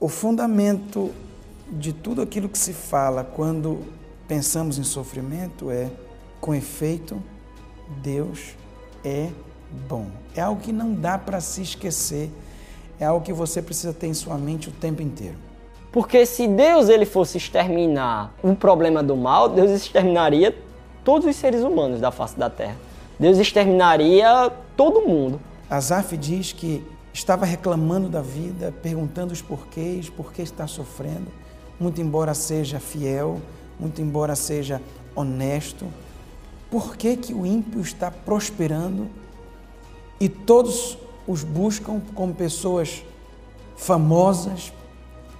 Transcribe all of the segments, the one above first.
O fundamento de tudo aquilo que se fala quando pensamos em sofrimento é, com efeito, Deus é bom. É algo que não dá para se esquecer, é algo que você precisa ter em sua mente o tempo inteiro. Porque se Deus ele fosse exterminar o problema do mal, Deus exterminaria todos os seres humanos da face da terra. Deus exterminaria todo mundo. Asaf diz que estava reclamando da vida, perguntando os porquês, por que está sofrendo, muito embora seja fiel, muito embora seja honesto. Por que, que o ímpio está prosperando e todos os buscam como pessoas famosas,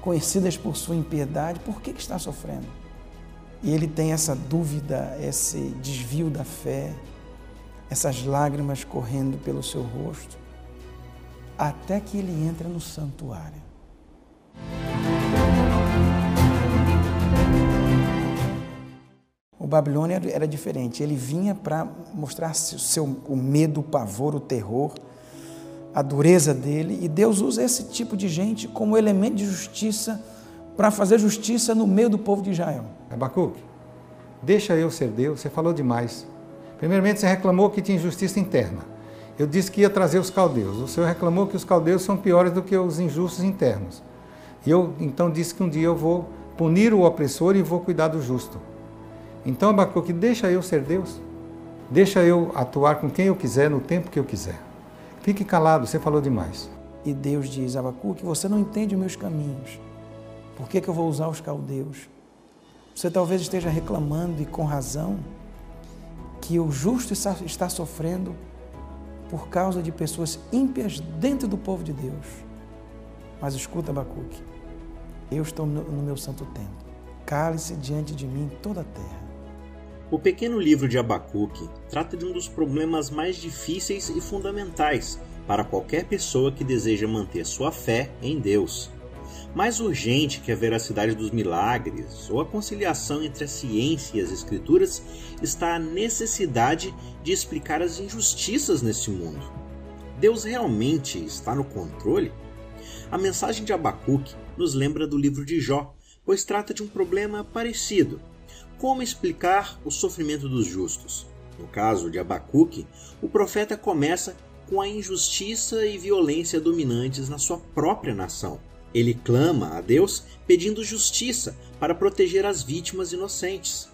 conhecidas por sua impiedade? Por que, que está sofrendo? E ele tem essa dúvida, esse desvio da fé, essas lágrimas correndo pelo seu rosto, até que ele entra no santuário. O Babilônia era diferente. Ele vinha para mostrar o, seu, o medo, o pavor, o terror, a dureza dele. E Deus usa esse tipo de gente como elemento de justiça para fazer justiça no meio do povo de Israel. Abacuque, deixa eu ser Deus, você falou demais. Primeiramente, você reclamou que tinha injustiça interna. Eu disse que ia trazer os caldeus. O Senhor reclamou que os caldeus são piores do que os injustos internos. E eu então disse que um dia eu vou punir o opressor e vou cuidar do justo. Então, Abacuque, deixa eu ser Deus. Deixa eu atuar com quem eu quiser, no tempo que eu quiser. Fique calado, você falou demais. E Deus diz, Abacuque, você não entende meus caminhos. Por que, que eu vou usar os caldeus? Você talvez esteja reclamando, e com razão, que o justo está sofrendo por causa de pessoas ímpias dentro do povo de Deus. Mas escuta, Abacuque, eu estou no, meu santo templo. Cale-se diante de mim toda a terra. O pequeno livro de Abacuque trata de um dos problemas mais difíceis e fundamentais para qualquer pessoa que deseja manter sua fé em Deus. Mais urgente que a veracidade dos milagres ou a conciliação entre a ciência e as escrituras está a necessidade de explicar as injustiças neste mundo. Deus realmente está no controle? A mensagem de Abacuque nos lembra do livro de Jó, pois trata de um problema parecido. Como explicar o sofrimento dos justos? No caso de Abacuque, o profeta começa com a injustiça e violência dominantes na sua própria nação. Ele clama a Deus pedindo justiça para proteger as vítimas inocentes.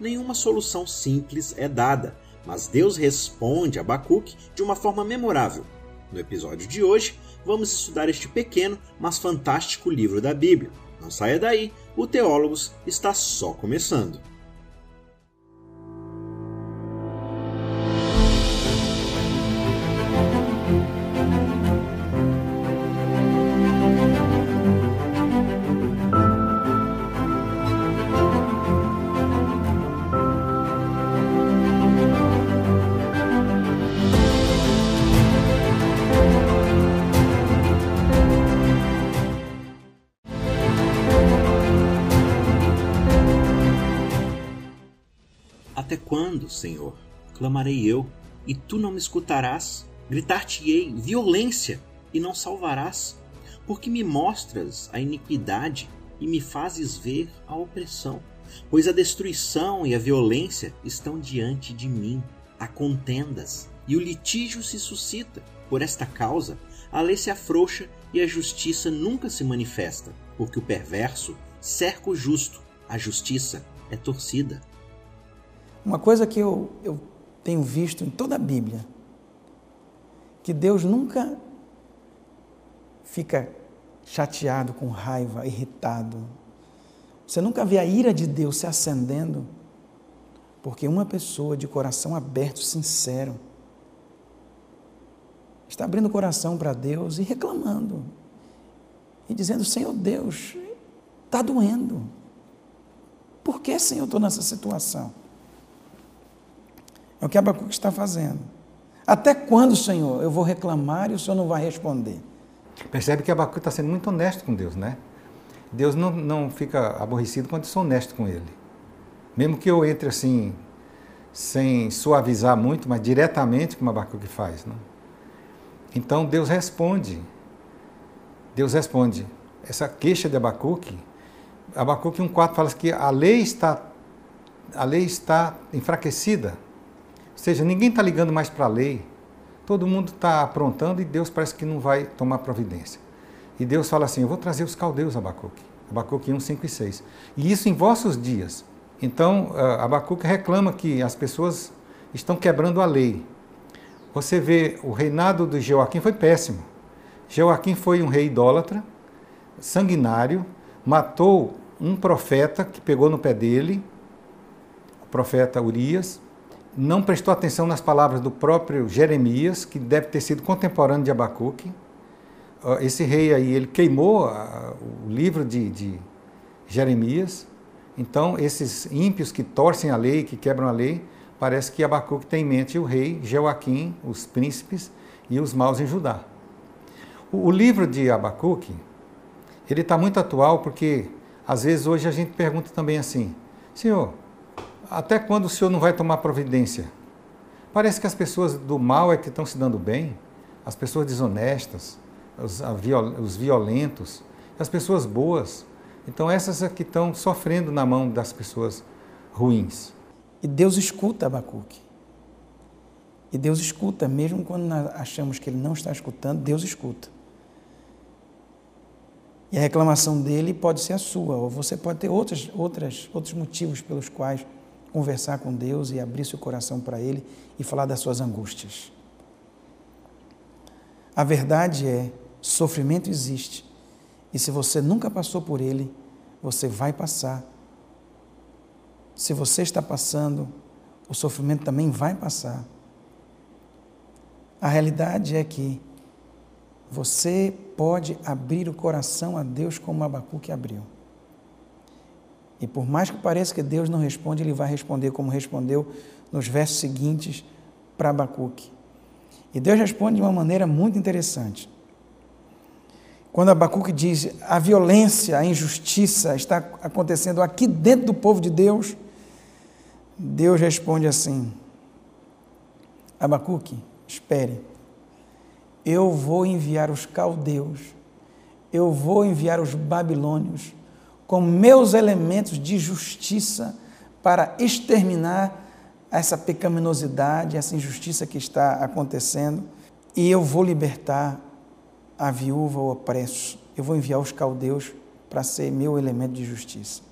Nenhuma solução simples é dada, mas Deus responde a Abacuque de uma forma memorável. No episódio de hoje, vamos estudar este pequeno, mas fantástico livro da Bíblia. Não saia daí, o Teólogos está só começando. Senhor, clamarei eu, e tu não me escutarás? Gritar-te-ei violência, e não salvarás? Porque me mostras a iniquidade e me fazes ver a opressão. Pois a destruição e a violência estão diante de mim, há contendas, e o litígio se suscita. Por esta causa, a lei se afrouxa e a justiça nunca se manifesta, porque o perverso cerca o justo, a justiça é torcida. Uma coisa que eu, eu tenho visto em toda a Bíblia, que Deus nunca fica chateado, com raiva, irritado. Você nunca vê a ira de Deus se acendendo, porque uma pessoa de coração aberto, sincero, está abrindo o coração para Deus e reclamando, e dizendo: Senhor Deus, está doendo. Por que, Senhor, estou nessa situação? É o que Abacuque está fazendo. Até quando, Senhor, eu vou reclamar e o Senhor não vai responder? Percebe que Abacuque está sendo muito honesto com Deus, né? Deus não, não fica aborrecido quando eu sou honesto com Ele. Mesmo que eu entre assim, sem suavizar muito, mas diretamente, como Abacuque faz. Né? Então Deus responde. Deus responde. essa queixa de Abacuque, Abacuque 1,4 fala que a lei está, a lei está enfraquecida. Ou seja, ninguém está ligando mais para a lei. Todo mundo está aprontando e Deus parece que não vai tomar providência. E Deus fala assim: Eu vou trazer os caldeus, Abacuque. Abacuque 1, 5 e 6. E isso em vossos dias. Então, Abacuque reclama que as pessoas estão quebrando a lei. Você vê, o reinado de Joaquim foi péssimo. Joaquim foi um rei idólatra, sanguinário, matou um profeta que pegou no pé dele, o profeta Urias, não prestou atenção nas palavras do próprio Jeremias, que deve ter sido contemporâneo de Abacuque. Esse rei aí, ele queimou o livro de, de Jeremias. Então, esses ímpios que torcem a lei, que quebram a lei, parece que Abacuque tem em mente o rei Joaquim, os príncipes e os maus em Judá. O, o livro de Abacuque, ele está muito atual porque, às vezes, hoje a gente pergunta também assim, Senhor, até quando o Senhor não vai tomar providência? Parece que as pessoas do mal é que estão se dando bem, as pessoas desonestas, os, os violentos, as pessoas boas. Então, essas é que estão sofrendo na mão das pessoas ruins. E Deus escuta Abacuque. E Deus escuta, mesmo quando achamos que Ele não está escutando, Deus escuta. E a reclamação dele pode ser a sua, ou você pode ter outras, outras, outros motivos pelos quais conversar com Deus e abrir seu coração para Ele e falar das suas angústias. A verdade é: sofrimento existe, e se você nunca passou por ele, você vai passar se você está passando, o sofrimento também vai passar. A realidade é que você pode abrir o coração a Deus como Abacuque abriu. E por mais que pareça que Deus não responde, Ele vai responder como respondeu nos versos seguintes para Abacuque. E Deus responde de uma maneira muito interessante. Quando Abacuque diz a violência, a injustiça está acontecendo aqui dentro do povo de Deus, Deus responde assim: Abacuque, espere, eu vou enviar os caldeus, eu vou enviar os babilônios com meus elementos de justiça para exterminar essa pecaminosidade, essa injustiça que está acontecendo, e eu vou libertar a viúva, o opresso. Eu vou enviar os caldeus para ser meu elemento de justiça.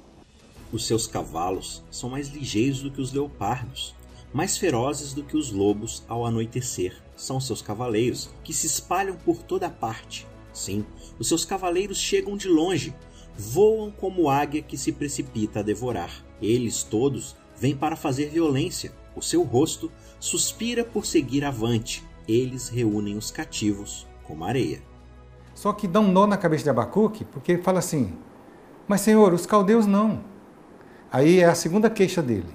Os seus cavalos são mais ligeiros do que os leopardos, mais ferozes do que os lobos ao anoitecer. São seus cavaleiros, que se espalham por toda parte. Sim, os seus cavaleiros chegam de longe, voam como águia que se precipita a devorar. Eles todos vêm para fazer violência. O seu rosto suspira por seguir avante. Eles reúnem os cativos como areia. Só que dá um nó na cabeça de Abacuque, porque ele fala assim: Mas Senhor, os caldeus não. Aí é a segunda queixa dele.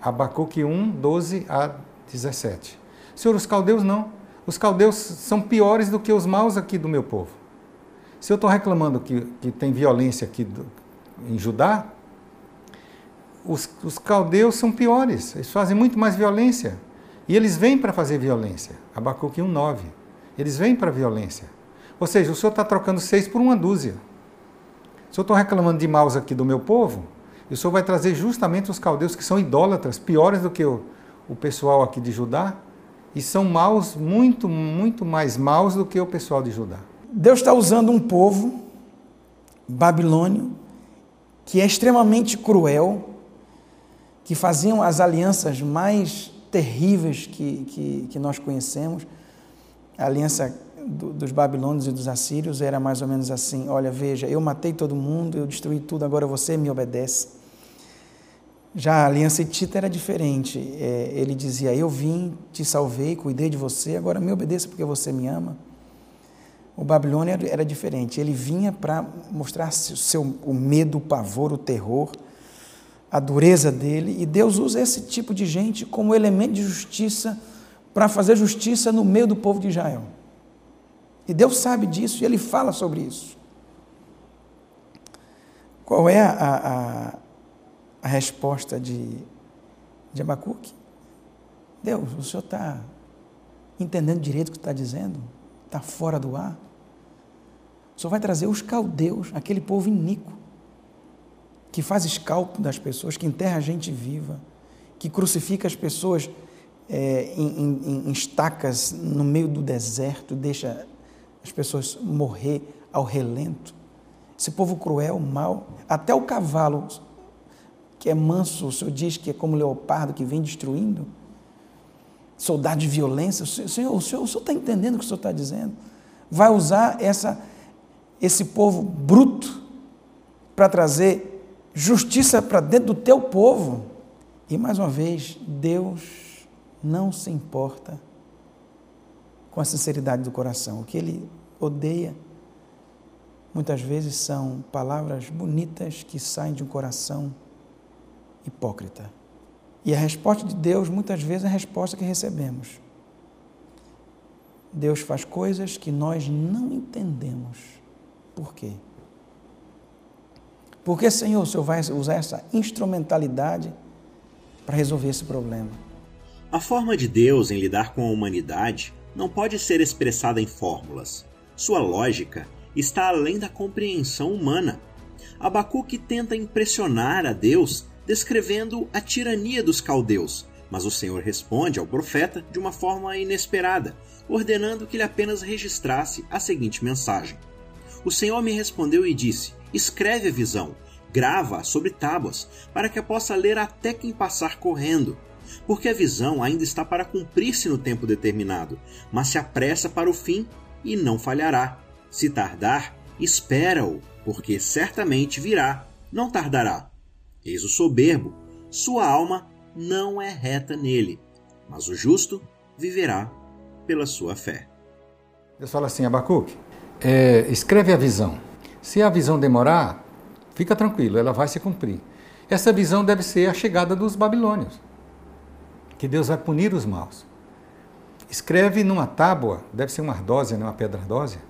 Abacuque 1, 12 a 17. Senhor, os caldeus não. Os caldeus são piores do que os maus aqui do meu povo. Se eu estou reclamando que, que tem violência aqui do, em Judá, os, os caldeus são piores. Eles fazem muito mais violência. E eles vêm para fazer violência. Abacuque 1, 9. Eles vêm para violência. Ou seja, o senhor está trocando seis por uma dúzia. Se eu estou reclamando de maus aqui do meu povo, o Senhor vai trazer justamente os caldeus que são idólatras, piores do que o, o pessoal aqui de Judá, e são maus, muito, muito mais maus do que o pessoal de Judá. Deus está usando um povo babilônio que é extremamente cruel, que faziam as alianças mais terríveis que, que, que nós conhecemos. A aliança do, dos babilônios e dos assírios era mais ou menos assim: olha, veja, eu matei todo mundo, eu destruí tudo, agora você me obedece. Já a aliança hitita era diferente. É, ele dizia: Eu vim, te salvei, cuidei de você, agora me obedeça porque você me ama. O Babilônia era diferente. Ele vinha para mostrar o, seu, o medo, o pavor, o terror, a dureza dele. E Deus usa esse tipo de gente como elemento de justiça para fazer justiça no meio do povo de Israel. E Deus sabe disso e ele fala sobre isso. Qual é a, a, a resposta de, de Abacuque. Deus, o senhor está entendendo direito o que está dizendo? Está fora do ar? Senhor vai trazer os caldeus, aquele povo iníquo, que faz escalpo das pessoas, que enterra a gente viva, que crucifica as pessoas é, em, em, em estacas no meio do deserto, deixa as pessoas morrer ao relento. Esse povo cruel, mau, até o cavalo que é manso, o Senhor diz que é como leopardo que vem destruindo, soldado de violência. Senhor, o Senhor está entendendo o que o Senhor está dizendo? Vai usar essa, esse povo bruto para trazer justiça para dentro do teu povo. E mais uma vez, Deus não se importa com a sinceridade do coração. O que Ele odeia muitas vezes são palavras bonitas que saem de um coração hipócrita. E a resposta de Deus, muitas vezes, é a resposta que recebemos. Deus faz coisas que nós não entendemos. Por quê? Porque, Senhor, o Senhor vai usar essa instrumentalidade para resolver esse problema. A forma de Deus em lidar com a humanidade não pode ser expressada em fórmulas. Sua lógica está além da compreensão humana. Abacuque tenta impressionar a Deus descrevendo a tirania dos caldeus, mas o Senhor responde ao profeta de uma forma inesperada, ordenando que ele apenas registrasse a seguinte mensagem: O Senhor me respondeu e disse: Escreve a visão, grava sobre tábuas, para que a possa ler até quem passar correndo. Porque a visão ainda está para cumprir-se no tempo determinado, mas se apressa para o fim e não falhará. Se tardar, espera-o, porque certamente virá, não tardará. Eis o soberbo, sua alma não é reta nele, mas o justo viverá pela sua fé. Deus fala assim, Abacuque, é, escreve a visão. Se a visão demorar, fica tranquilo, ela vai se cumprir. Essa visão deve ser a chegada dos babilônios, que Deus vai punir os maus. Escreve numa tábua, deve ser uma ardósia, né, uma pedra ardósia,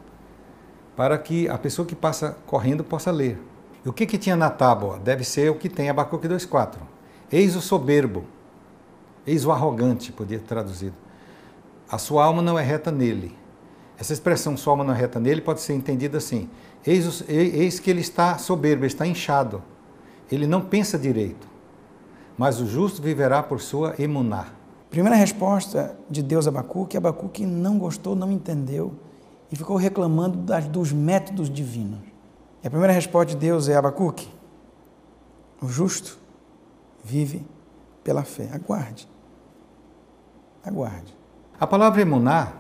para que a pessoa que passa correndo possa ler. E o que, que tinha na tábua? Deve ser o que tem Abacuque 2,4. Eis o soberbo, eis o arrogante, podia ter traduzido. A sua alma não é reta nele. Essa expressão, sua alma não é reta nele, pode ser entendida assim. Eis, eis que ele está soberbo, está inchado. Ele não pensa direito. Mas o justo viverá por sua emuná. Primeira resposta de Deus a Abacuque, Abacuque não gostou, não entendeu e ficou reclamando das, dos métodos divinos. E a primeira resposta de Deus é Abacuque: o justo vive pela fé. Aguarde. Aguarde. A palavra emuná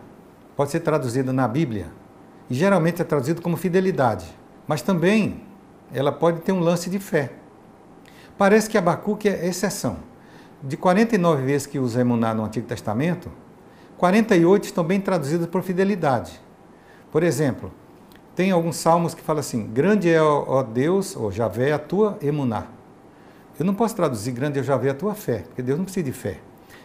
pode ser traduzida na Bíblia e geralmente é traduzida como fidelidade, mas também ela pode ter um lance de fé. Parece que Abacuque é exceção. De 49 vezes que usa emuná no Antigo Testamento, 48 estão bem traduzidas por fidelidade. Por exemplo, tem alguns salmos que falam assim: Grande é, ó Deus, ou Javé, a tua emuná. Eu não posso traduzir grande é Javé a tua fé, porque Deus não precisa de fé.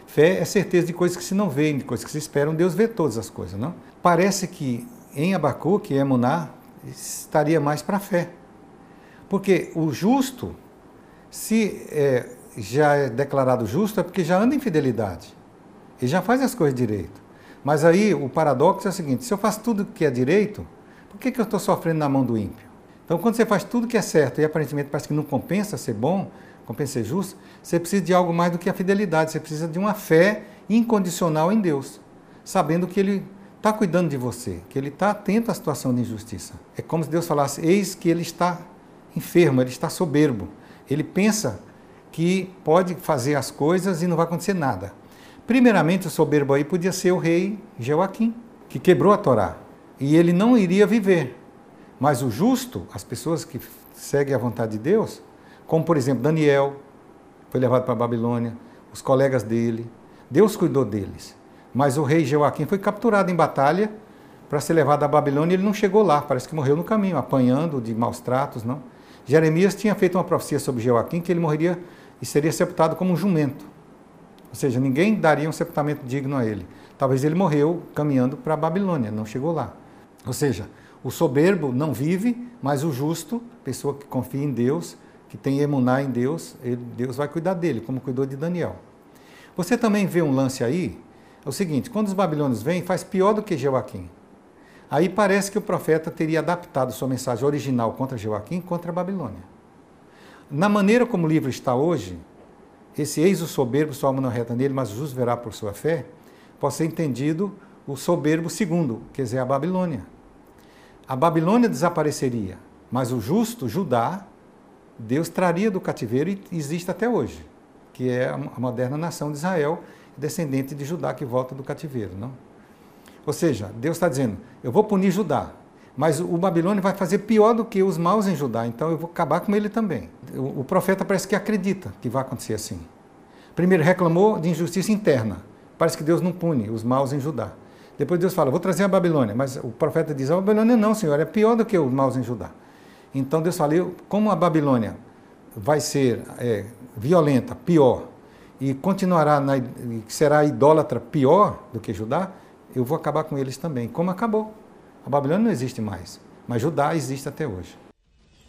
Fé é certeza de coisas que se não veem, de coisas que se esperam. Deus vê todas as coisas, não? Parece que em Abacuque, emuná, estaria mais para a fé. Porque o justo, se é, já é declarado justo, é porque já anda em fidelidade. Ele já faz as coisas direito. Mas aí o paradoxo é o seguinte: se eu faço tudo que é direito, por que, que eu estou sofrendo na mão do ímpio? Então, quando você faz tudo que é certo e aparentemente parece que não compensa ser bom, compensa ser justo, você precisa de algo mais do que a fidelidade, você precisa de uma fé incondicional em Deus, sabendo que Ele está cuidando de você, que Ele está atento à situação de injustiça. É como se Deus falasse: Eis que Ele está enfermo, Ele está soberbo, Ele pensa que pode fazer as coisas e não vai acontecer nada. Primeiramente, o soberbo aí podia ser o rei Joaquim, que quebrou a Torá e ele não iria viver. Mas o justo, as pessoas que seguem a vontade de Deus, como por exemplo Daniel, foi levado para a Babilônia, os colegas dele, Deus cuidou deles. Mas o rei Joaquim foi capturado em batalha para ser levado à Babilônia e ele não chegou lá, parece que morreu no caminho, apanhando de maus tratos, não? Jeremias tinha feito uma profecia sobre Joaquim que ele morreria e seria sepultado como um jumento. Ou seja, ninguém daria um sepultamento digno a ele. Talvez ele morreu caminhando para a Babilônia, não chegou lá. Ou seja, o soberbo não vive, mas o justo, pessoa que confia em Deus, que tem emuná em Deus, ele, Deus vai cuidar dele, como cuidou de Daniel. Você também vê um lance aí, é o seguinte, quando os babilônios vêm, faz pior do que Joaquim. Aí parece que o profeta teria adaptado sua mensagem original contra Joaquim contra a Babilônia. Na maneira como o livro está hoje, esse eis o soberbo, sua alma não reta nele, mas justo verá por sua fé, pode ser entendido o soberbo segundo, quer dizer, a Babilônia. A Babilônia desapareceria, mas o justo, Judá, Deus traria do cativeiro e existe até hoje, que é a moderna nação de Israel, descendente de Judá que volta do cativeiro. Não? Ou seja, Deus está dizendo: eu vou punir Judá, mas o Babilônia vai fazer pior do que os maus em Judá, então eu vou acabar com ele também. O, profeta parece que acredita que vai acontecer assim. Primeiro, reclamou de injustiça interna. Parece que Deus não pune os maus em Judá. Depois Deus fala, vou trazer a Babilônia. Mas o profeta diz, a Babilônia não, Senhor, é pior do que os maus em Judá. Então Deus fala, como a Babilônia vai ser é, violenta, pior, e continuará, na, será idólatra pior do que Judá, eu vou acabar com eles também, como acabou. A Babilônia não existe mais, mas Judá existe até hoje.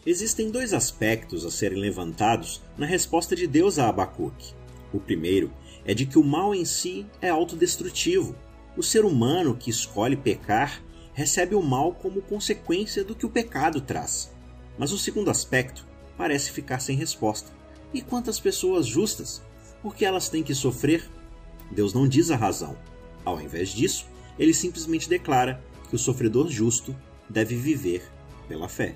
Existem dois aspectos a serem levantados na resposta de Deus a Abacuque. O primeiro é de que o mal em si é autodestrutivo. O ser humano que escolhe pecar recebe o mal como consequência do que o pecado traz. Mas o segundo aspecto parece ficar sem resposta. E quantas pessoas justas? Por que elas têm que sofrer? Deus não diz a razão. Ao invés disso, ele simplesmente declara que o sofredor justo deve viver pela fé.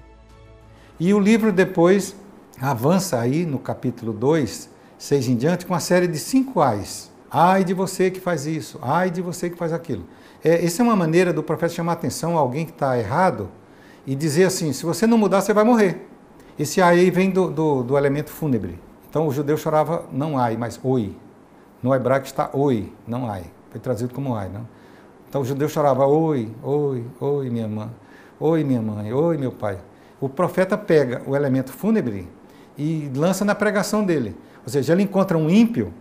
E o livro depois avança aí no capítulo 2, 6 em diante, com uma série de cinco ais. Ai de você que faz isso, ai de você que faz aquilo. É, essa é uma maneira do profeta chamar atenção a alguém que está errado e dizer assim: se você não mudar, você vai morrer. Esse ai vem do, do, do elemento fúnebre. Então o judeu chorava não ai, mas oi. No hebraico está oi, não ai. Foi trazido como ai, não? Então o judeu chorava oi, oi, oi, minha mãe, oi, minha mãe, oi, meu pai. O profeta pega o elemento fúnebre e lança na pregação dele. Ou seja, ele encontra um ímpio,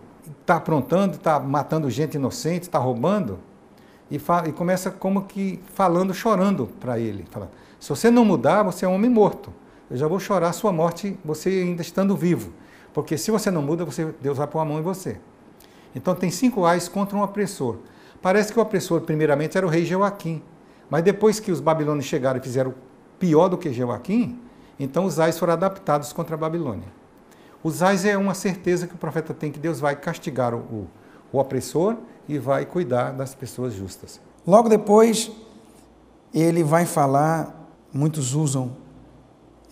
está aprontando, está matando gente inocente, está roubando, e, fala, e, começa como que falando, chorando para ele. Falando, se você não mudar, você é um homem morto. Eu já vou chorar a sua morte, você ainda estando vivo. Porque se você não muda, você, Deus vai pôr a mão em você. Então tem cinco ais contra um opressor. Parece que o opressor, primeiramente, era o rei Joaquim. Mas depois que os babilônios chegaram e fizeram pior do que Joaquim, então os ais foram adaptados contra a Babilônia. Os ais é uma certeza que o profeta tem que Deus vai castigar o, o opressor e vai cuidar das pessoas justas. Logo depois, ele vai falar, muitos usam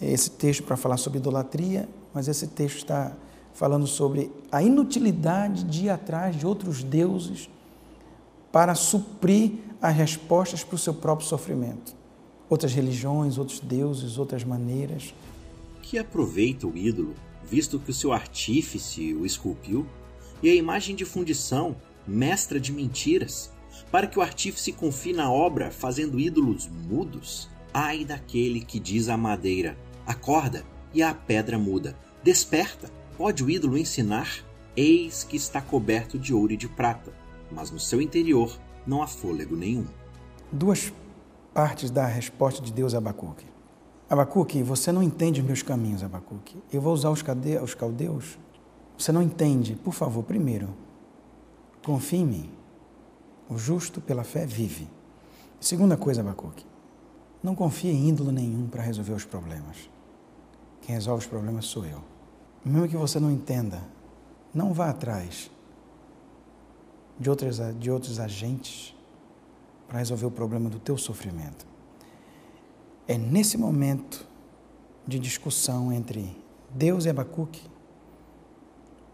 esse texto para falar sobre idolatria, mas esse texto está falando sobre a inutilidade de ir atrás de outros deuses para suprir as respostas para o seu próprio sofrimento. Outras religiões, outros deuses, outras maneiras. Que aproveita o ídolo visto que o seu artífice o esculpiu, e a imagem de fundição, mestra de mentiras, para que o artífice confie na obra fazendo ídolos mudos? Ai daquele que diz à madeira: acorda, e a pedra muda: desperta. Pode o ídolo ensinar? Eis que está coberto de ouro e de prata, mas no seu interior não há fôlego nenhum. Duas partes da resposta de Deus a Abacuque. Abacuque, você não entende os meus caminhos, Abacuque. Eu vou usar os, os caldeus. Você não entende. Por favor, primeiro, confie em mim. O justo pela fé vive. Segunda coisa, Abacuque, não confie em ídolo nenhum para resolver os problemas. Quem resolve os problemas sou eu. Mesmo que você não entenda, não vá atrás de outros, de outros agentes para resolver o problema do teu sofrimento. É nesse momento de discussão entre Deus e Abacuque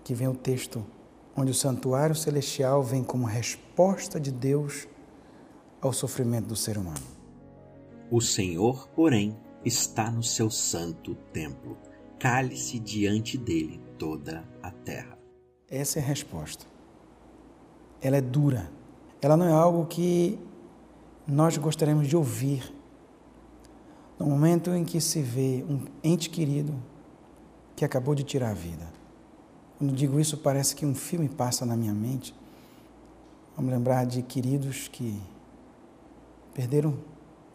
que vem o texto onde o santuário celestial vem como resposta de Deus ao sofrimento do ser humano. O Senhor, porém, está no seu santo templo. Cale-se diante dele toda a terra. Essa é a resposta. Ela é dura. Ela não é algo que nós gostaríamos de ouvir no momento em que se vê um ente querido que acabou de tirar a vida. Quando digo isso, parece que um filme passa na minha mente. Vamos lembrar de queridos que perderam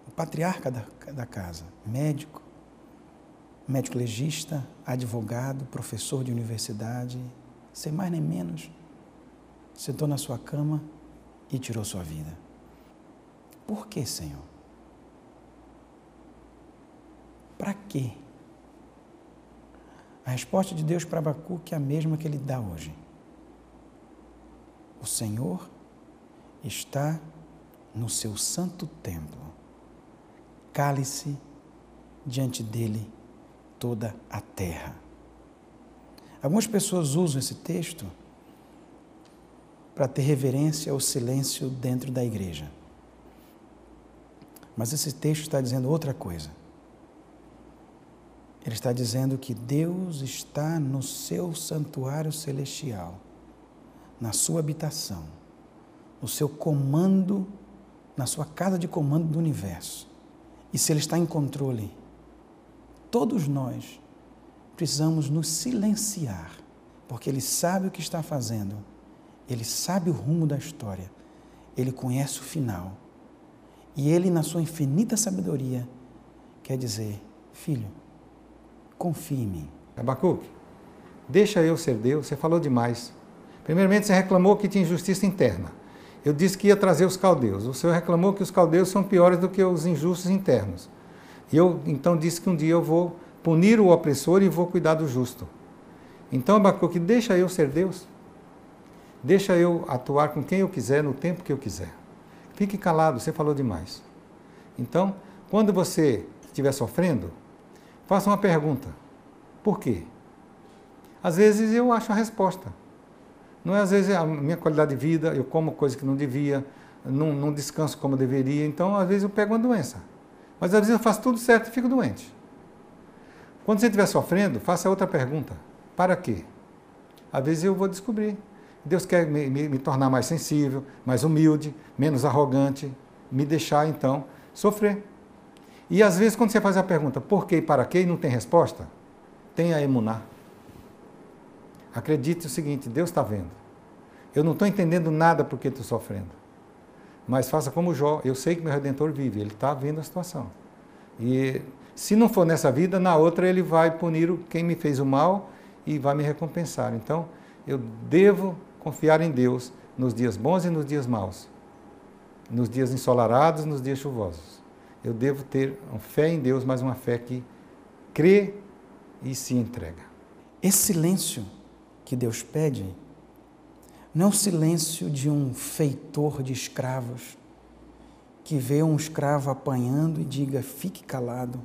o patriarca da, da casa, médico, médico legista, advogado, professor de universidade, sem mais nem menos, sentou na sua cama e tirou sua vida. Por que, Senhor? Para quê? A resposta de Deus para Abacuque é a mesma que ele dá hoje. O Senhor está no seu santo templo. Cale-se diante dele toda a terra. Algumas pessoas usam esse texto para ter reverência ao silêncio dentro da igreja. Mas esse texto está dizendo outra coisa. Ele está dizendo que Deus está no seu santuário celestial, na sua habitação, no seu comando, na sua casa de comando do universo. E se Ele está em controle, todos nós precisamos nos silenciar, porque Ele sabe o que está fazendo, Ele sabe o rumo da história, Ele conhece o final. E Ele, na sua infinita sabedoria, quer dizer: Filho, confie em mim. Abacuque, deixa eu ser Deus, você falou demais. Primeiramente, você reclamou que tinha injustiça interna. Eu disse que ia trazer os caldeus. O Senhor reclamou que os caldeus são piores do que os injustos internos. E eu então disse que um dia eu vou punir o opressor e vou cuidar do justo. Então, Abacuque, deixa eu ser Deus. Deixa eu atuar com quem eu quiser, no tempo que eu quiser. Fique calado, você falou demais. Então, quando você estiver sofrendo, faça uma pergunta. Por quê? Às vezes eu acho a resposta. Não é às vezes a minha qualidade de vida, eu como coisa que não devia, não, não descanso como deveria, então às vezes eu pego uma doença. Mas às vezes eu faço tudo certo e fico doente. Quando você estiver sofrendo, faça outra pergunta. Para quê? Às vezes eu vou descobrir. Deus quer me, me, me, tornar mais sensível, mais humilde, menos arrogante, me deixar então sofrer. E às vezes, quando você faz a pergunta por quê e para quê e não tem resposta, tenha emunar. Acredite o seguinte: Deus está vendo. Eu não estou entendendo nada porque estou sofrendo. Mas faça como Jó, eu sei que meu redentor vive, ele está vendo a situação. E se não for nessa vida, na outra ele vai punir quem me fez o mal e vai me recompensar. Então, eu devo confiar em Deus nos dias bons e nos dias maus, nos dias ensolarados, nos dias chuvosos. Eu devo ter fé em Deus, mas uma fé que crê e se entrega. Esse silêncio que Deus pede não é o silêncio de um feitor de escravos que vê um escravo apanhando e diga: fique calado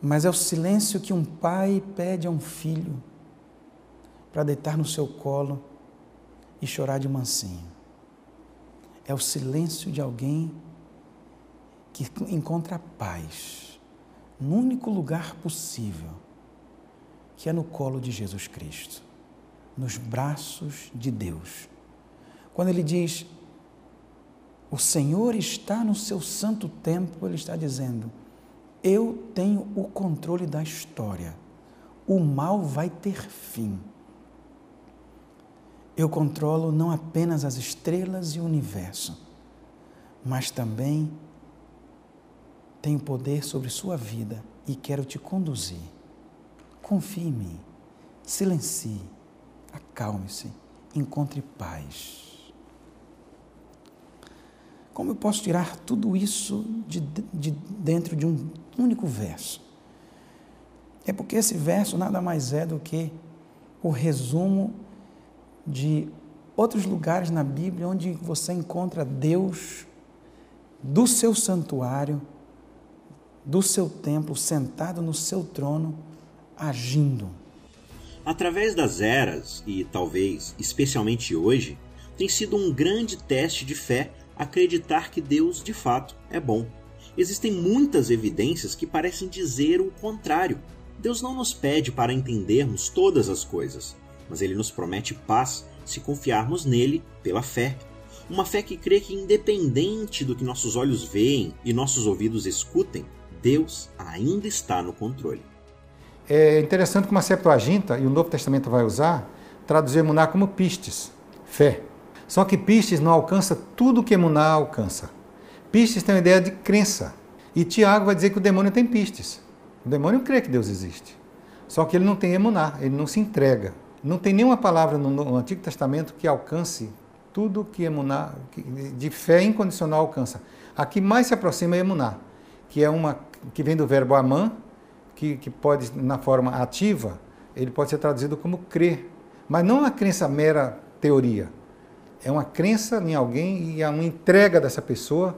mas é o silêncio que um pai pede a um filho para deitar no seu colo e chorar de mansinho. É o silêncio de alguém que encontra paz no único lugar possível, que é no colo de Jesus Cristo, nos braços de Deus. Quando ele diz, o Senhor está no seu santo templo, ele está dizendo, eu tenho o controle da história. O mal vai ter fim. Eu controlo não apenas as estrelas e o universo, mas também tenho poder sobre sua vida e quero te conduzir. Confie em mim, silencie, acalme-se, encontre paz. Como eu posso tirar tudo isso de, de dentro de um único verso? É porque esse verso nada mais é do que o resumo de outros lugares na Bíblia onde você encontra Deus do seu santuário, do seu templo, sentado no seu trono, agindo. Através das eras, e talvez especialmente hoje, tem sido um grande teste de fé acreditar que Deus de fato é bom. Existem muitas evidências que parecem dizer o contrário. Deus não nos pede para entendermos todas as coisas, mas ele nos promete paz se confiarmos nele pela fé. Uma fé que crê que, independente do que nossos olhos veem e nossos ouvidos escutem, Deus ainda está no controle. É interessante como a Septuaginta, e o Novo Testamento vai usar, traduzir emuná como pistes, fé. Só que Pistes não alcança tudo que Emuná alcança. Pistes tem uma ideia de crença. E Tiago vai dizer que o demônio tem pistes. O demônio crê que Deus existe. Só que ele não tem emuná, ele não se entrega. Não tem nenhuma palavra no, Antigo Testamento que alcance tudo que emuná, de fé incondicional alcança. A que mais se aproxima é emuná, que é uma que vem do verbo amã, que, que pode, na forma ativa, ele pode ser traduzido como crer. Mas não uma crença mera teoria. É uma crença em alguém e é uma entrega dessa pessoa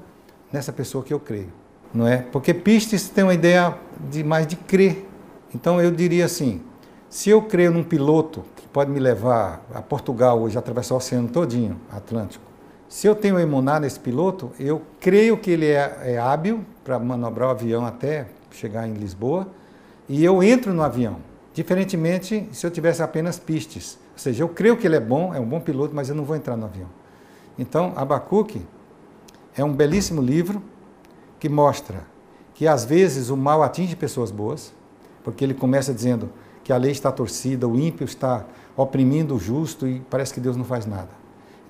nessa pessoa que eu creio. Não é? Porque pistes tem uma ideia de mais de crer. Então eu diria assim, se eu creio num piloto que pode me levar a Portugal hoje, atravessar o oceano todinho, Atlântico, se eu tenho emunar nesse piloto, eu creio que ele é, é hábil para manobrar o avião até chegar em Lisboa, e eu entro no avião. Diferentemente se eu tivesse apenas pistes. Ou seja, eu creio que ele é bom, é um bom piloto, mas eu não vou entrar no avião. Então, Abacuque é um belíssimo livro que mostra que às vezes o mal atinge pessoas boas, porque ele começa dizendo que a lei está torcida, o ímpio está oprimindo o justo e parece que Deus não faz nada.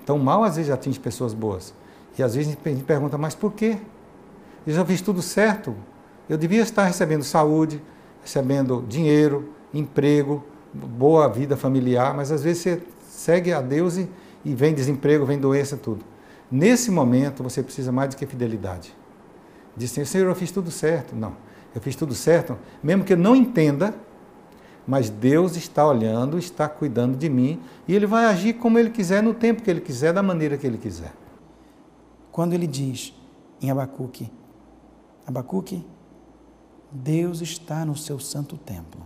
Então, o mal às vezes atinge pessoas boas. E às vezes a gente pergunta, mas por quê? Eu já fiz tudo certo. Eu devia estar recebendo saúde, recebendo dinheiro, emprego, boa vida familiar, mas às vezes você segue a Deus e, e vem desemprego, vem doença, tudo. Nesse momento você precisa mais do que fidelidade. Diz assim, Senhor, eu fiz tudo certo. Não, eu fiz tudo certo, mesmo que eu não entenda, mas Deus está olhando, está cuidando de mim e Ele vai agir como Ele quiser, no tempo que Ele quiser, da maneira que Ele quiser. Quando Ele diz em Abacuque, Abacuque, Deus está no seu santo templo.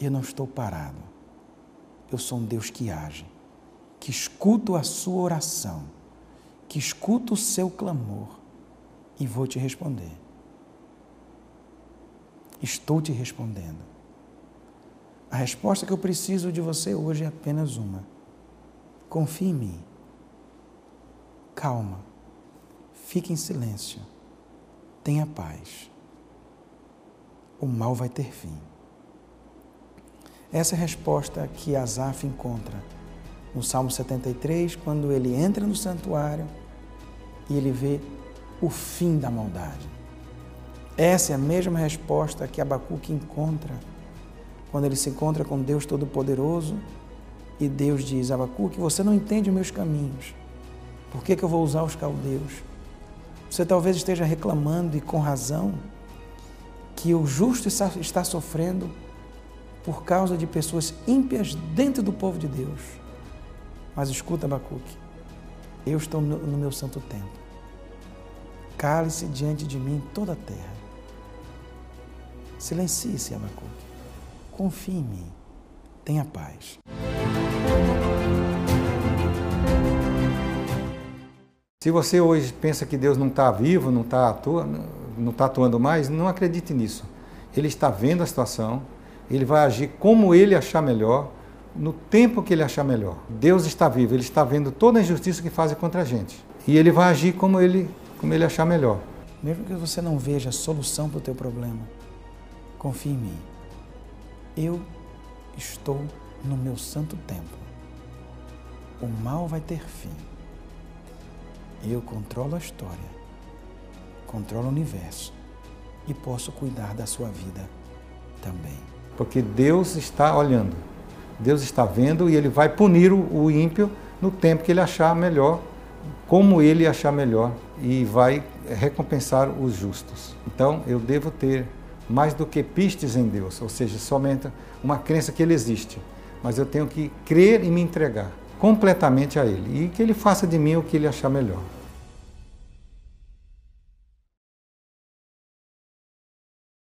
Eu não estou parado. Eu sou um Deus que age, que escuto a sua oração, que escuto o seu clamor e vou te responder. Estou te respondendo. A resposta que eu preciso de você hoje é apenas uma. Confie em mim. Calma. Fique em silêncio. Tenha paz. O mal vai ter fim. Essa é a resposta que Asaf encontra no Salmo 73, quando ele entra no santuário e ele vê o fim da maldade. Essa é a mesma resposta que Abacuque encontra quando ele se encontra com Deus Todo-Poderoso e Deus diz: Abacuque, você não entende os meus caminhos. Por que, que eu vou usar os caldeus? Você talvez esteja reclamando e com razão que o justo está, sofrendo por causa de pessoas ímpias dentro do povo de Deus. Mas escuta, Abacuque, eu estou no meu santo templo. Cale-se diante de mim toda a terra. Silencie-se, Abacuque. Confie em mim. Tenha paz. Se você hoje pensa que Deus não está vivo, não está atuando, não está atuando mais, não acredite nisso. Ele está vendo a situação, ele vai agir como ele achar melhor, no tempo que ele achar melhor. Deus está vivo, ele está vendo toda a injustiça que fazem contra a gente. E ele vai agir como ele, como ele achar melhor. Mesmo que você não veja a solução para o teu problema, confie em mim. Eu estou no meu santo templo. O mal vai ter fim. Eu controlo a história, controlo o universo e posso cuidar da sua vida também. Porque Deus está olhando, Deus está vendo e Ele vai punir o ímpio no tempo que Ele achar melhor, como Ele achar melhor, e vai recompensar os justos. Então eu devo ter mais do que pistes em Deus, ou seja, somente uma crença que Ele existe, mas eu tenho que crer e me entregar completamente a Ele e que Ele faça de mim o que Ele achar melhor.